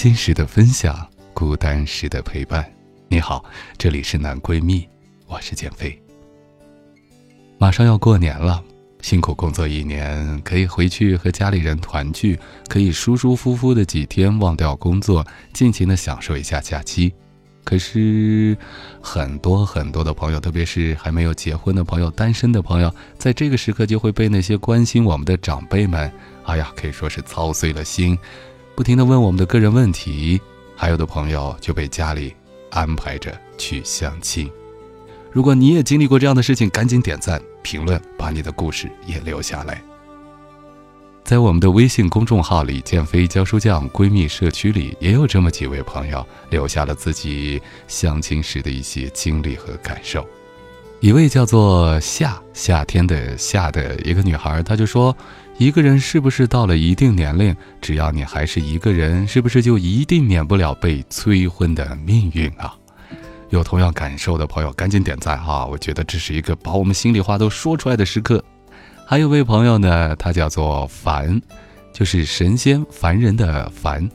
心时的分享，孤单时的陪伴。你好，这里是男闺蜜，我是减肥。马上要过年了，辛苦工作一年，可以回去和家里人团聚，可以舒舒服服的几天忘掉工作，尽情的享受一下假期。可是，很多很多的朋友，特别是还没有结婚的朋友、单身的朋友，在这个时刻就会被那些关心我们的长辈们，哎呀，可以说是操碎了心。不停的问我们的个人问题，还有的朋友就被家里安排着去相亲。如果你也经历过这样的事情，赶紧点赞、评论，把你的故事也留下来。在我们的微信公众号里，“建飞教书匠”闺蜜社区里，也有这么几位朋友留下了自己相亲时的一些经历和感受。一位叫做夏夏天的夏的一个女孩，她就说。一个人是不是到了一定年龄，只要你还是一个人，是不是就一定免不了被催婚的命运啊？有同样感受的朋友，赶紧点赞哈！我觉得这是一个把我们心里话都说出来的时刻。还有位朋友呢，他叫做凡，就是神仙凡人的凡。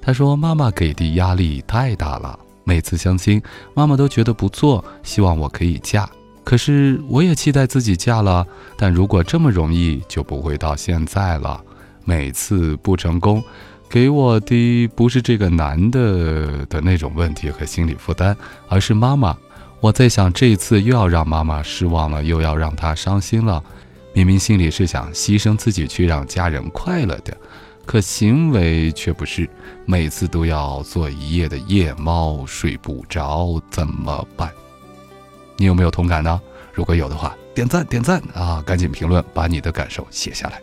他说：“妈妈给的压力太大了，每次相亲，妈妈都觉得不错，希望我可以嫁。”可是我也期待自己嫁了，但如果这么容易，就不会到现在了。每次不成功，给我的不是这个男的的那种问题和心理负担，而是妈妈。我在想，这一次又要让妈妈失望了，又要让她伤心了。明明心里是想牺牲自己去让家人快乐的，可行为却不是。每次都要做一夜的夜猫，睡不着，怎么办？你有没有同感呢？如果有的话，点赞点赞啊！赶紧评论，把你的感受写下来。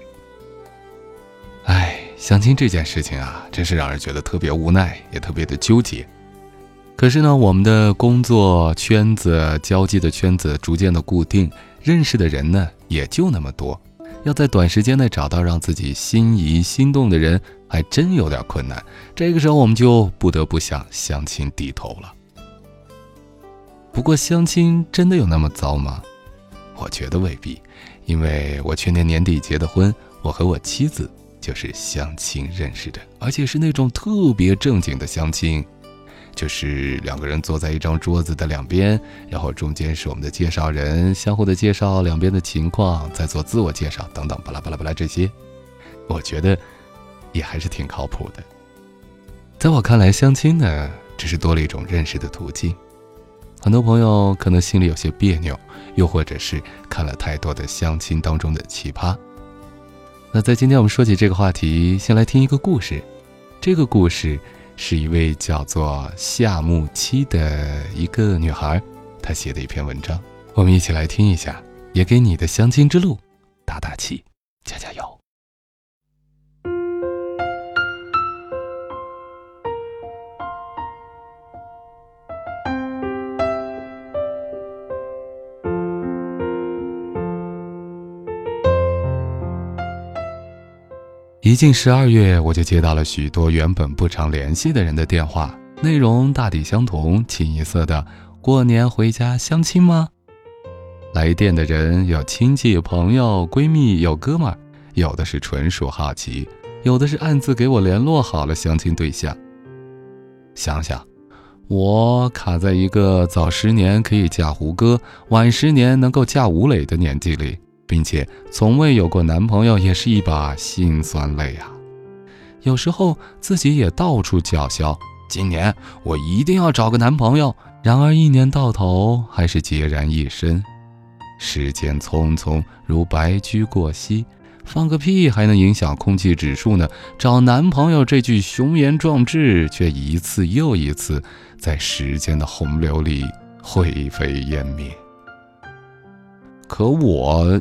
哎，相亲这件事情啊，真是让人觉得特别无奈，也特别的纠结。可是呢，我们的工作圈子、交际的圈子逐渐的固定，认识的人呢也就那么多，要在短时间内找到让自己心仪、心动的人，还真有点困难。这个时候，我们就不得不向相亲低头了。不过相亲真的有那么糟吗？我觉得未必，因为我去年年底结的婚，我和我妻子就是相亲认识的，而且是那种特别正经的相亲，就是两个人坐在一张桌子的两边，然后中间是我们的介绍人，相互的介绍两边的情况，再做自我介绍等等，巴拉巴拉巴拉这些，我觉得也还是挺靠谱的。在我看来，相亲呢，只是多了一种认识的途径。很多朋友可能心里有些别扭，又或者是看了太多的相亲当中的奇葩。那在今天我们说起这个话题，先来听一个故事。这个故事是一位叫做夏木七的一个女孩，她写的一篇文章。我们一起来听一下，也给你的相亲之路打打气，加加油。一进十二月，我就接到了许多原本不常联系的人的电话，内容大抵相同，清一色的“过年回家相亲吗？”来电的人有亲戚、朋友、闺蜜，有哥们儿，有的是纯属好奇，有的是暗自给我联络好了相亲对象。想想，我卡在一个早十年可以嫁胡歌，晚十年能够嫁吴磊的年纪里。并且从未有过男朋友，也是一把辛酸泪啊！有时候自己也到处叫嚣：“今年我一定要找个男朋友。”然而一年到头还是孑然一身。时间匆匆如白驹过隙，放个屁还能影响空气指数呢？找男朋友这句雄言壮志，却一次又一次在时间的洪流里灰飞烟灭。可我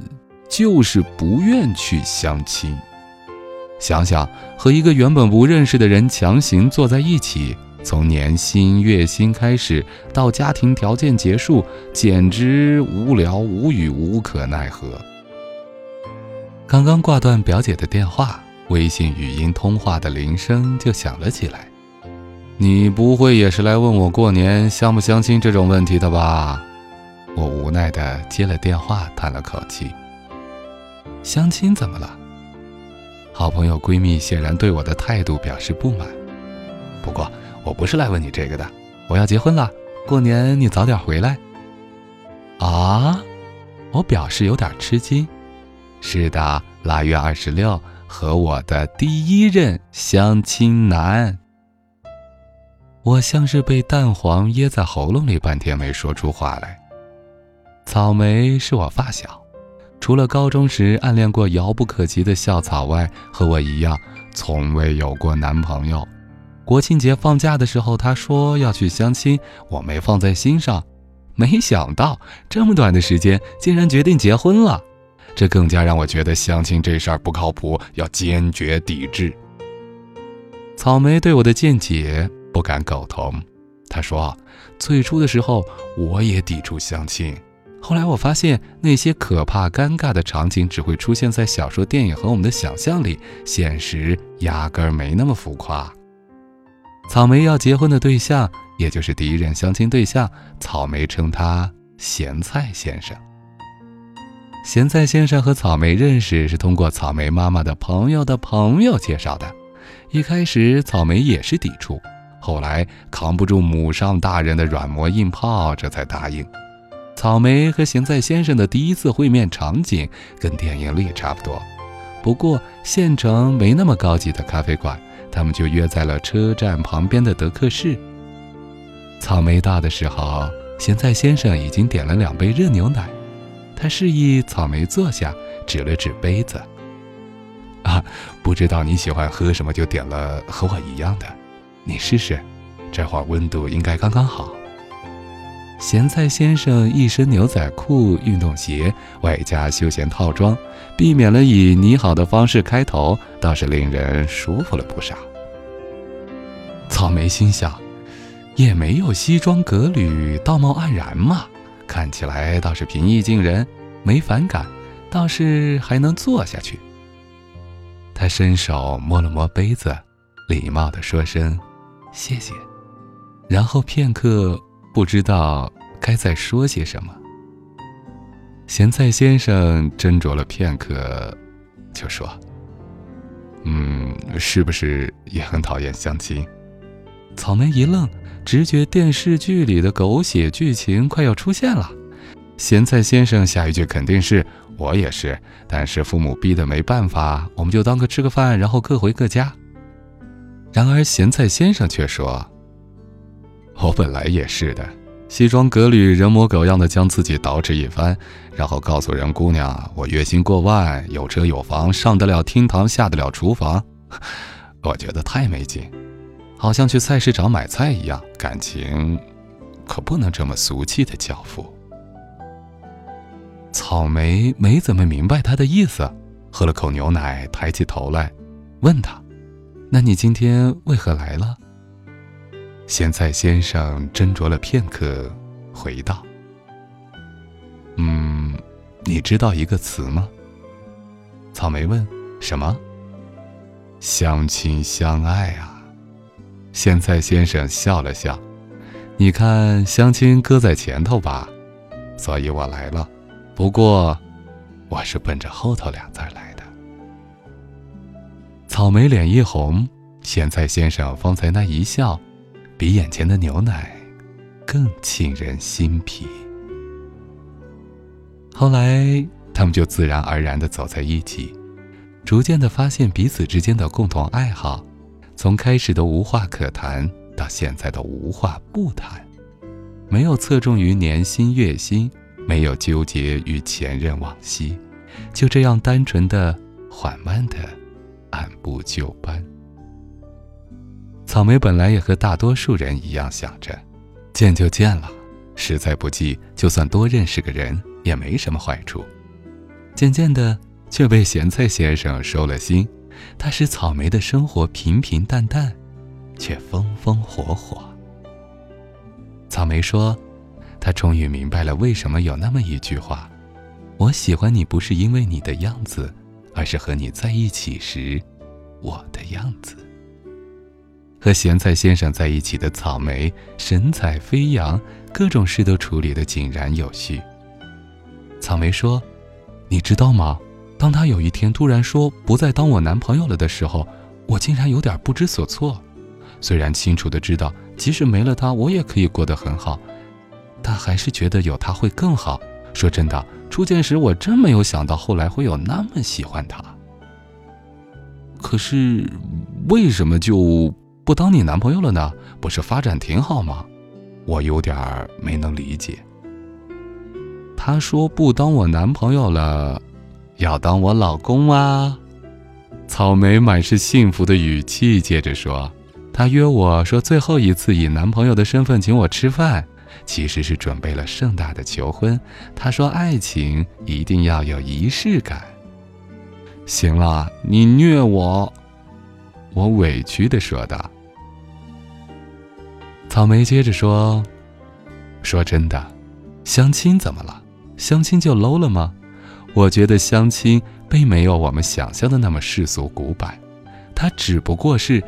就是不愿去相亲。想想和一个原本不认识的人强行坐在一起，从年薪、月薪开始到家庭条件结束，简直无聊、无语、无可奈何。刚刚挂断表姐的电话，微信语音通话的铃声就响了起来。你不会也是来问我过年相不相亲这种问题的吧？我无奈地接了电话，叹了口气。相亲怎么了？好朋友闺蜜显然对我的态度表示不满。不过我不是来问你这个的，我要结婚了，过年你早点回来。啊？我表示有点吃惊。是的，腊月二十六和我的第一任相亲男。我像是被蛋黄噎在喉咙里，半天没说出话来。草莓是我发小，除了高中时暗恋过遥不可及的校草外，和我一样从未有过男朋友。国庆节放假的时候，他说要去相亲，我没放在心上。没想到这么短的时间，竟然决定结婚了，这更加让我觉得相亲这事儿不靠谱，要坚决抵制。草莓对我的见解不敢苟同，他说：“最初的时候我也抵触相亲。”后来我发现，那些可怕、尴尬的场景只会出现在小说、电影和我们的想象里，现实压根儿没那么浮夸。草莓要结婚的对象，也就是第一任相亲对象，草莓称他“咸菜先生”。咸菜先生和草莓认识是通过草莓妈妈的朋友的朋友介绍的。一开始，草莓也是抵触，后来扛不住母上大人的软磨硬泡，这才答应。草莓和咸菜先生的第一次会面场景跟电影里差不多，不过县城没那么高级的咖啡馆，他们就约在了车站旁边的德克士。草莓到的时候，咸菜先生已经点了两杯热牛奶，他示意草莓坐下，指了指杯子：“啊，不知道你喜欢喝什么，就点了和我一样的，你试试，这会儿温度应该刚刚好。”咸菜先生一身牛仔裤、运动鞋，外加休闲套装，避免了以“你好”的方式开头，倒是令人舒服了不少。草莓心想，也没有西装革履、道貌岸然嘛，看起来倒是平易近人，没反感，倒是还能坐下去。他伸手摸了摸杯子，礼貌地说声“谢谢”，然后片刻。不知道该再说些什么。咸菜先生斟酌了片刻，就说：“嗯，是不是也很讨厌相亲？”草莓一愣，直觉电视剧里的狗血剧情快要出现了。咸菜先生下一句肯定是：“我也是，但是父母逼的没办法，我们就当个吃个饭，然后各回各家。”然而咸菜先生却说。我本来也是的，西装革履、人模狗样的将自己捯饬一番，然后告诉人姑娘我月薪过万，有车有房，上得了厅堂，下得了厨房。我觉得太没劲，好像去菜市场买菜一样。感情可不能这么俗气的交付。草莓没怎么明白他的意思，喝了口牛奶，抬起头来，问他：“那你今天为何来了？”咸菜先生斟酌了片刻，回道：“嗯，你知道一个词吗？”草莓问：“什么？”“相亲相爱啊！”咸菜先生笑了笑：“你看相亲搁在前头吧，所以我来了。不过，我是奔着后头俩字来的。”草莓脸一红，咸菜先生方才那一笑。比眼前的牛奶更沁人心脾。后来，他们就自然而然的走在一起，逐渐的发现彼此之间的共同爱好，从开始的无话可谈到现在的无话不谈，没有侧重于年薪月薪，没有纠结于前任往昔，就这样单纯的、缓慢的按部就班。草莓本来也和大多数人一样想着，见就见了，实在不济，就算多认识个人也没什么坏处。渐渐的，却被咸菜先生收了心。他使草莓的生活平平淡淡，却风风火火。草莓说：“他终于明白了为什么有那么一句话：我喜欢你不是因为你的样子，而是和你在一起时，我的样子。”和咸菜先生在一起的草莓神采飞扬，各种事都处理得井然有序。草莓说：“你知道吗？”当他有一天突然说不再当我男朋友了的时候，我竟然有点不知所措。虽然清楚的知道，即使没了他，我也可以过得很好，但还是觉得有他会更好。说真的，初见时我真没有想到后来会有那么喜欢他。可是，为什么就不当你男朋友了呢？不是发展挺好吗？我有点儿没能理解。他说不当我男朋友了。要当我老公啊？草莓满是幸福的语气，接着说：“他约我说最后一次以男朋友的身份请我吃饭，其实是准备了盛大的求婚。他说爱情一定要有仪式感。”行了，你虐我，我委屈的说道。草莓接着说：“说真的，相亲怎么了？相亲就 low 了吗？”我觉得相亲并没有我们想象的那么世俗古板，它只不过是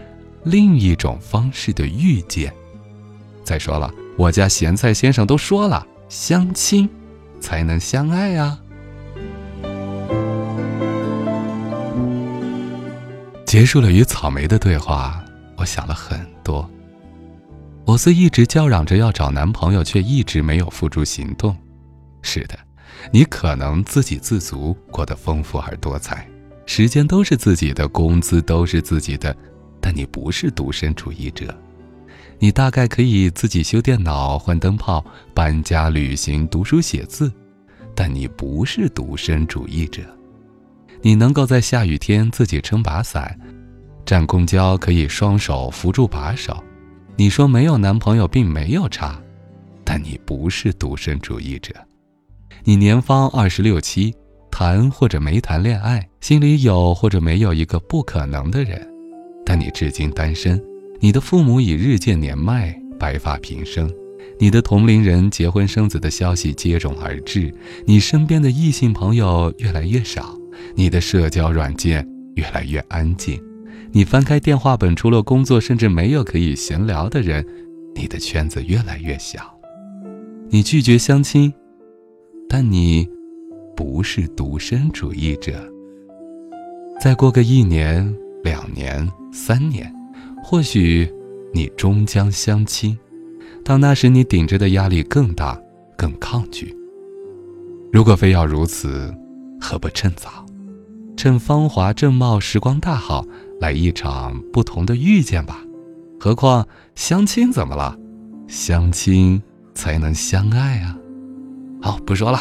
另一种方式的遇见。再说了，我家咸菜先生都说了，相亲才能相爱啊。结束了与草莓的对话，我想了很多。我虽一直叫嚷着要找男朋友，却一直没有付诸行动。是的。你可能自给自足，过得丰富而多彩，时间都是自己的，工资都是自己的，但你不是独身主义者。你大概可以自己修电脑、换灯泡、搬家、旅行、读书写字，但你不是独身主义者。你能够在下雨天自己撑把伞，站公交可以双手扶住把手。你说没有男朋友并没有差，但你不是独身主义者。你年方二十六七，谈或者没谈恋爱，心里有或者没有一个不可能的人，但你至今单身。你的父母已日渐年迈，白发平生，你的同龄人结婚生子的消息接踵而至，你身边的异性朋友越来越少，你的社交软件越来越安静，你翻开电话本，除了工作，甚至没有可以闲聊的人，你的圈子越来越小，你拒绝相亲。但你不是独身主义者。再过个一年、两年、三年，或许你终将相亲。到那时，你顶着的压力更大、更抗拒。如果非要如此，何不趁早，趁芳华正茂、时光大好，来一场不同的遇见吧？何况相亲怎么了？相亲才能相爱啊！好，不说了，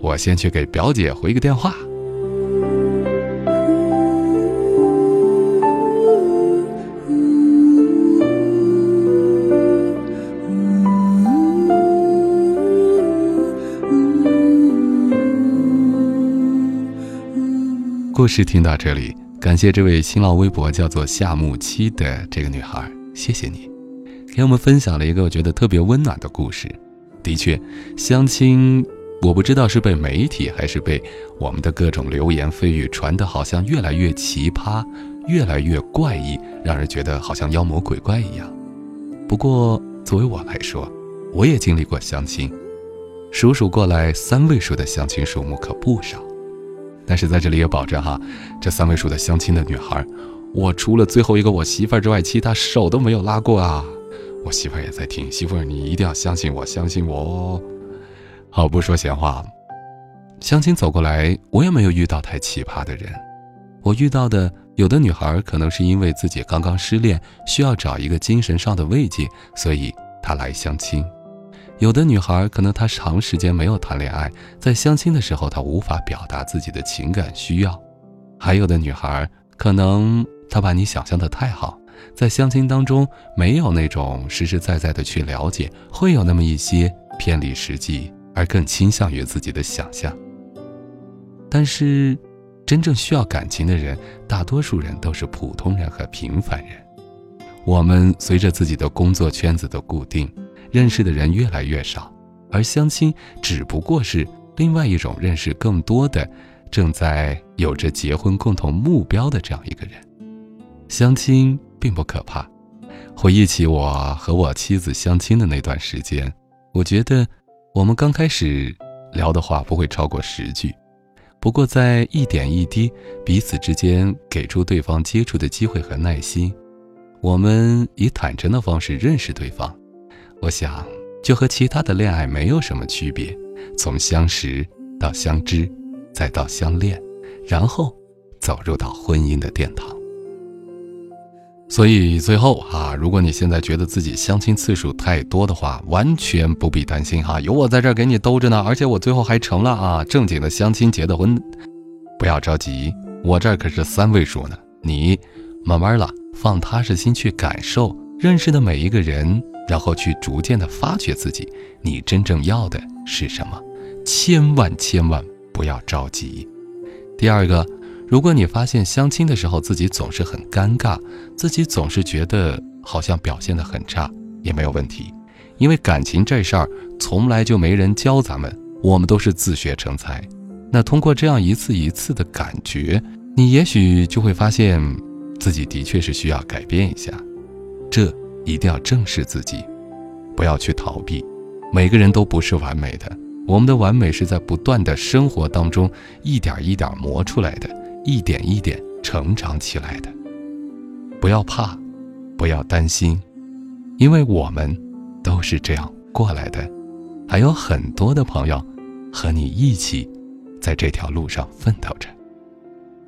我先去给表姐回个电话。故事听到这里，感谢这位新浪微博叫做夏木七的这个女孩，谢谢你，给我们分享了一个我觉得特别温暖的故事。的确，相亲，我不知道是被媒体还是被我们的各种流言蜚语传的，好像越来越奇葩，越来越怪异，让人觉得好像妖魔鬼怪一样。不过，作为我来说，我也经历过相亲，数数过来，三位数的相亲数目可不少。但是在这里也保证哈，这三位数的相亲的女孩，我除了最后一个我媳妇儿之外，其他手都没有拉过啊。我媳妇儿也在听，媳妇儿，你一定要相信我，相信我哦。好，不说闲话，相亲走过来，我也没有遇到太奇葩的人，我遇到的有的女孩可能是因为自己刚刚失恋，需要找一个精神上的慰藉，所以她来相亲；有的女孩可能她长时间没有谈恋爱，在相亲的时候她无法表达自己的情感需要；还有的女孩可能她把你想象的太好，在相亲当中没有那种实实在在的去了解，会有那么一些偏离实际，而更倾向于自己的想象。但是。真正需要感情的人，大多数人都是普通人和平凡人。我们随着自己的工作圈子的固定，认识的人越来越少，而相亲只不过是另外一种认识更多的、正在有着结婚共同目标的这样一个人。相亲并不可怕。回忆起我和我妻子相亲的那段时间，我觉得我们刚开始聊的话不会超过十句。不过，在一点一滴彼此之间给出对方接触的机会和耐心，我们以坦诚的方式认识对方。我想，就和其他的恋爱没有什么区别，从相识到相知，再到相恋，然后走入到婚姻的殿堂。所以最后啊，如果你现在觉得自己相亲次数太多的话，完全不必担心哈，有我在这儿给你兜着呢。而且我最后还成了啊正经的相亲结的婚，不要着急，我这儿可是三位数呢。你慢慢了，放踏实心去感受认识的每一个人，然后去逐渐的发掘自己，你真正要的是什么？千万千万不要着急。第二个。如果你发现相亲的时候自己总是很尴尬，自己总是觉得好像表现得很差，也没有问题，因为感情这事儿从来就没人教咱们，我们都是自学成才。那通过这样一次一次的感觉，你也许就会发现自己的确是需要改变一下，这一定要正视自己，不要去逃避。每个人都不是完美的，我们的完美是在不断的生活当中一点一点磨出来的。一点一点成长起来的，不要怕，不要担心，因为我们都是这样过来的，还有很多的朋友和你一起在这条路上奋斗着。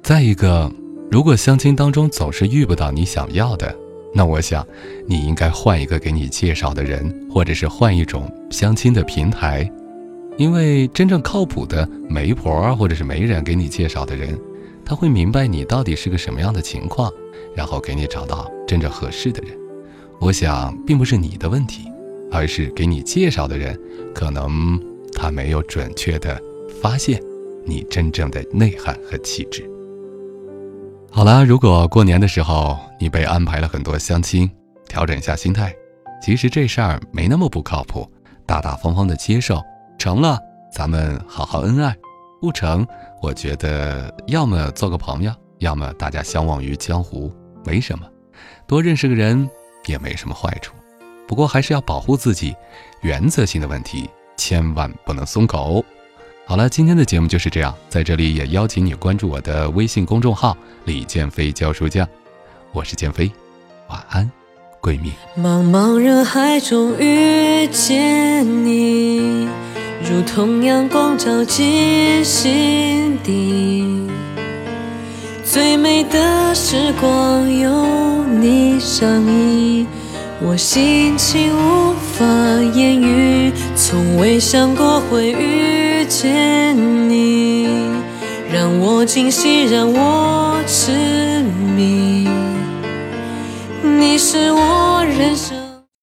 再一个，如果相亲当中总是遇不到你想要的，那我想你应该换一个给你介绍的人，或者是换一种相亲的平台，因为真正靠谱的媒婆或者是媒人给你介绍的人。他会明白你到底是个什么样的情况，然后给你找到真正合适的人。我想，并不是你的问题，而是给你介绍的人，可能他没有准确的发现你真正的内涵和气质。好啦，如果过年的时候你被安排了很多相亲，调整一下心态，其实这事儿没那么不靠谱，大大方方的接受，成了咱们好好恩爱。不成，我觉得要么做个朋友，要么大家相忘于江湖，没什么，多认识个人也没什么坏处。不过还是要保护自己，原则性的问题千万不能松口。好了，今天的节目就是这样，在这里也邀请你关注我的微信公众号“李建飞教书匠”，我是建飞，晚安，闺蜜。茫茫人海中遇见你。如同阳光照进心底，最美的时光有你相依，我心情无法言语，从未想过会遇见你，让我惊喜，让我痴迷，你是我人生。